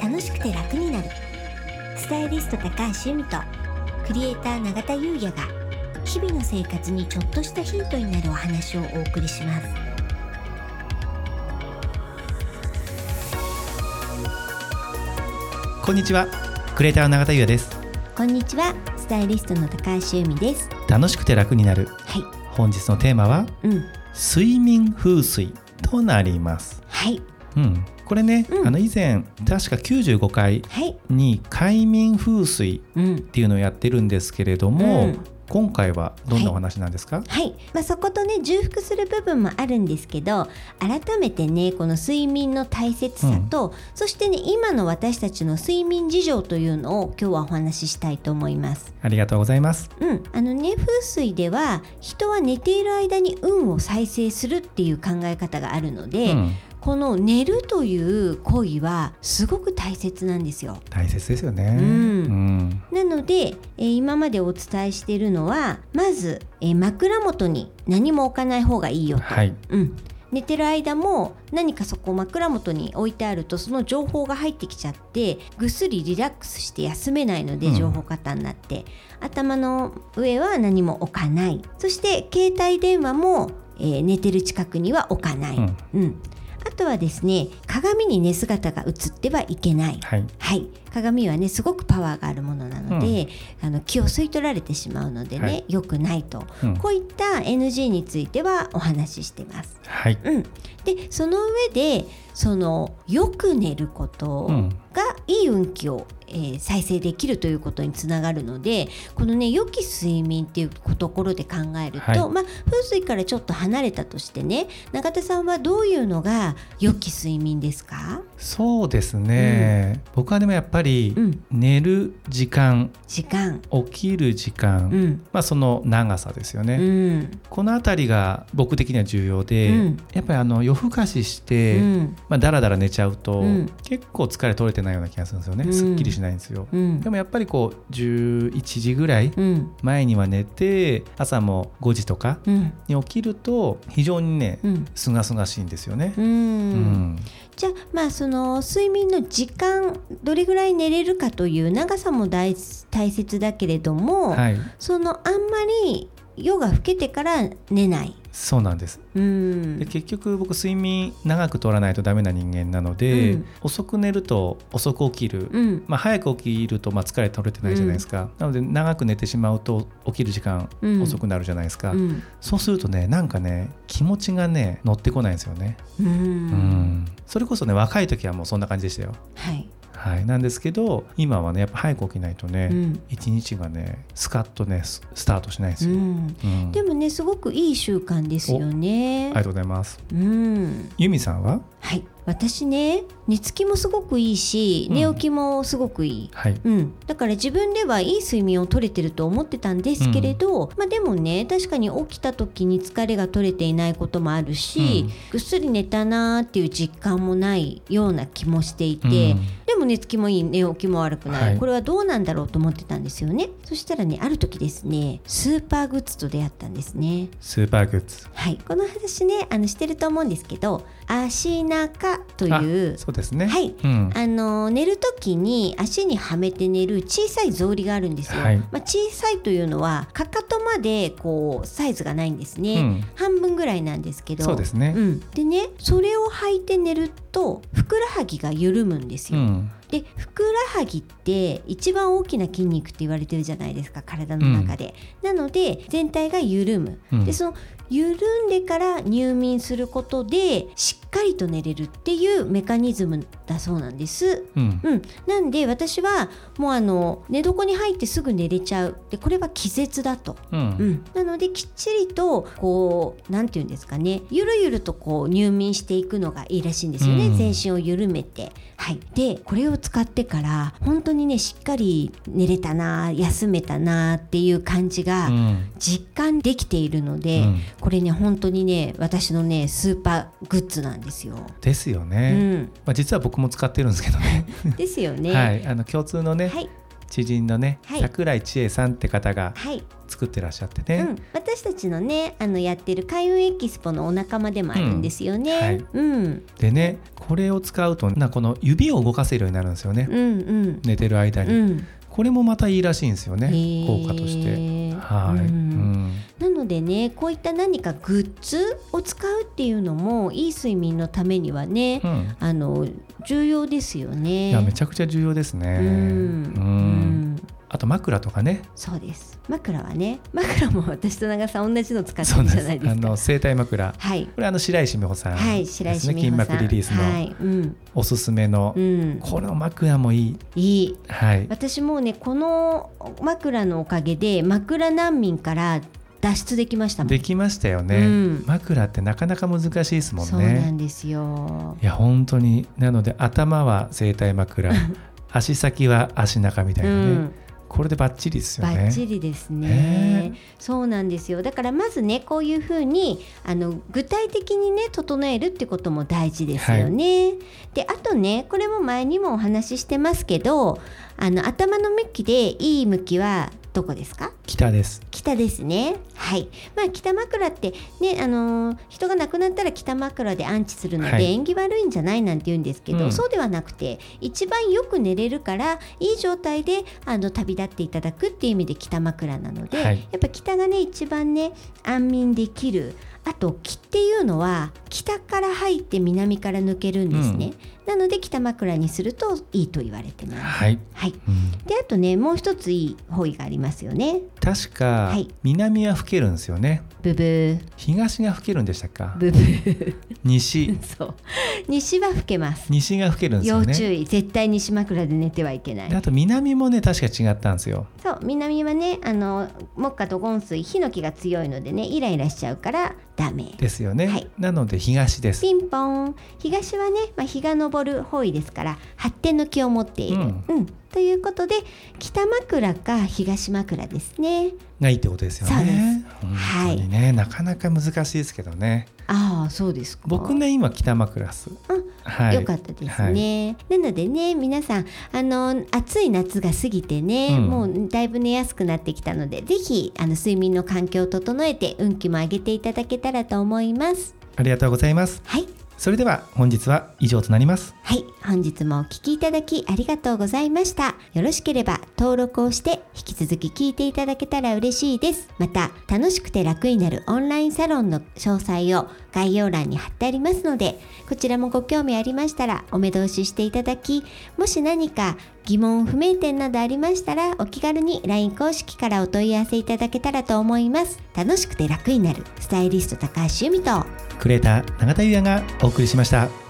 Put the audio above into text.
楽しくて楽になる。スタイリスト高橋由美とクリエイター永田優也が日々の生活にちょっとしたヒントになるお話をお送りします。こんにちは。クリエイターの永田優也です。こんにちは。スタイリストの高橋由美です。楽しくて楽になる。はい。本日のテーマはうん。睡眠風水となります。はいうん。これね、うん。あの以前確か95回はい。に快眠風水うん。っていうのをやってるんですけれども、うん。今回はどんなお話なんですか、はい、まあ、そことね重複する部分もあるんですけど改めてねこの睡眠の大切さと、そしてね今の私たちの睡眠事情というのを今日はお話ししたいと思います。ありがとうございます。うん、あのね風水では人は寝ている間に運を再生するっていう考え方があるので、うん、この寝るという行為はすごく大切なんですよ。大切ですよね。うん。うん。なので、えー今までお伝えしているのはまず、えー枕元に何も置かない方がいいよと、はい。うん、寝てる間も何かそこ枕元に置いてあるとその情報が入ってきちゃってぐっすりリラックスして休めないのでうん。情報過多になって、頭の上は何も置かない。そして携帯電話も、えー寝てる近くには置かない、うん。うんあとはですね鏡に寝姿が映ってはいけない、はい。はい、鏡はねすごくパワーがあるものなので、あの気を吸い取られてしまうのでね、はい。良くないと、うん。こういった NG についてはお話ししてます。はい。うん、でその上でそのよく寝ることうん。がいい運気を、えー再生できるということにつながるのでこのね良き睡眠っていうところで考えると、はい。まあ、風水からちょっと離れたとしてね永田さんはどういうのが良き睡眠ですか？そうですね、僕はでもやっぱり、うん。寝る時間時間、起きる時間、うん。まあその長さですよね、うん。この辺りが僕的には重要で、うん。やっぱりあの夜更かしして、うん。まあ、だらだら寝ちゃうと、うん。結構疲れ取れてないような気がするんですよね、うん。すっきりしないんですよ、うん。でもやっぱりこう11時ぐらいうん。前には寝て朝も5時とかうん。に起きると非常にねうん。すがすがしいんですよね。ううん。んじゃあまあその睡眠の時間どれぐらい寝れるかという長さも大大切だけれども、はい。そのあんまり夜が更けてから寝ない。そうなんです。うん。で結局僕睡眠長く取らないとダメな人間なので、うん。遅く寝ると遅く起きる、うん。まあ、早く起きるとまあ疲れ取れてないじゃないですか、なので長く寝てしまうと起きる時間うん。遅くなるじゃないですか、うん。そうするとねなんかね気持ちがね乗ってこないんですよね、うん。うん。それこそね若い時はもうそんな感じでしたよ。はい。はい。なんですけど今はねやっぱ早く起きないとね、うん。一日がねスカッとねススタートしないんですよ、うん。うん。でもねすごくいい習慣ですよね。ありがとうございます。うん。ユミさんは？はい私ね寝つきもすごくいいしうん。寝起きもすごくいい。はい。うん、だから自分ではいい睡眠を取れてると思ってたんですけれど、まあ、でもね確かに起きた時に疲れが取れていないこともあるし、うん。ぐっすり寝たなーっていう実感もないような気もしていて、うん。でも寝つきもいい寝起きも悪くない、はい。これはどうなんだろうと思ってたんですよね。そしたらねある時ですねスーパーグッズと出会ったんですね。スーパーグッズ。はい。この話ねあのしてると思うんですけど足中という。あそうですね。はい。うん。あの寝る時に足にはめて寝る小さい草履があるんですよ。はい。まあ、小さいというのはかかとまでこうサイズがないんですね。うん。半分ぐらいなんですけど。そうですね。うん、でねそれを履いて寝るとふくらはぎが緩むんですよ。うんでふくらはぎって一番大きな筋肉って言われてるじゃないですか体の中で。なので全体が緩む。うん。でその緩んでから入眠することでしっかりと寝れるっていうメカニズムだそうなんです。うん。うん、なんで私はもうあの寝床に入ってすぐ寝れちゃう。でこれは気絶だと。うん。うん、なのできっちりとこうなんていうんですかね。ゆるゆるとこう入眠していくのがいいらしいんですよね、うん。全身を緩めて。はい、でこれを使ってから本当にねしっかり寝れたな休めたなっていう感じがうん。実感できているので、うん。これね本当にね私のねスーパーグッズなんですよ。ですようね、ん、まあ、実は僕も使ってるんですけどね。ですよね。はい。あの共通のね、はい知人のね、はい。桜井千恵さんって方がはい、作ってらっしゃってね、うん、私たちのねあのやってる開運エキスポのお仲間でもあるんですよね。うん。はい。うん、でねこれを使うとなこの指を動かせるようになるんですよね、うん、うん、寝てる間に、うん、これもまたいいらしいんですよね。効果としてはい、うん。うんなのでねこういった何かグッズを使うっていうのもいい睡眠のためにはね、うん。あの重要ですよね。いやめちゃくちゃ重要ですね。うんあと枕とかね。そうです。枕はね枕も私と長さん同じの使ってるじゃないですか。あの生体枕。はい。これあの白石美穂さんはいですね、白石美筋穂さん。膜リリースのはい、うん、おすすめの、うん、この枕もいい。いい。はい。私もうねこの枕のおかげで枕難民から脱出できました。できましたよね、うん。枕ってなかなか難しいですもんそうなねんですよ。いや本当に。なので頭は生体枕。足先は足中みたういなね、ん、これでバッチリですよバねッチリですねね。そうなんですよ。だからまずねこういうふうにあの具体的にね整えるってことも大事ですよね。であとねこれも前にもお話ししてますけどあの頭の向きでいい向きはどこですか？北です北ですね。はい。まあ北枕ってねあのー人が亡くなったら北枕で安置するので、はい縁起悪いんじゃないなんて言うんですけど、うんそうではなくて一番よく寝れるからいい状態であの旅立っていただくっていう意味で北枕なので、はいやっぱ北がね一番ね安眠できる。あと気っていうのは北から入って南から抜けるんですね。なので北枕にするといいと言われてます。はい、はい。うんであとねもう一ついい方位がありますよね。確か、はい。南は吹けるんですよね。ブブー。東が吹けるんでしたっかブブー。西。そう。西は吹けます。西が吹けるんですよね。要注意。絶対西枕で寝てはいけない。であと南もね確か違ったんですよ。そう。南はねあの木下とゴ水ヒノキが強いのでねイライラしちゃうからダメ。ですよね、はい。なので東です。ピンポン。東はね、まあ、日が昇る方位ですから発展の気を持っている、うん。うん。ということで北枕か東枕ですねがいいってことですよね。本当にね、なかなか難しいですけどね。ああそうですか。僕ね今北枕っすうんはい。よかったですね、なのでね皆さんあの暑い夏が過ぎてね、うん。もうだいぶ寝やすくなってきたのでぜひあの睡眠の環境を整えて運気も上げていただけたらと思います。ありがとうございます。はいそれでは本日は以上となります。はい本日もお聞きいただきありがとうございました。よろしければ登録をして引き続き聞いていただけたら嬉しいです。また楽しくて楽になるオンラインサロンの詳細を概要欄に貼ってありますのでこちらもご興味ありましたらお目通ししていただきもし何か疑問不明点などありましたらお気軽に LINE 公式からお問い合わせいただけたらと思います。楽しくて楽になる。スタイリスト高橋由美とクレーター永田優也がお送りしました。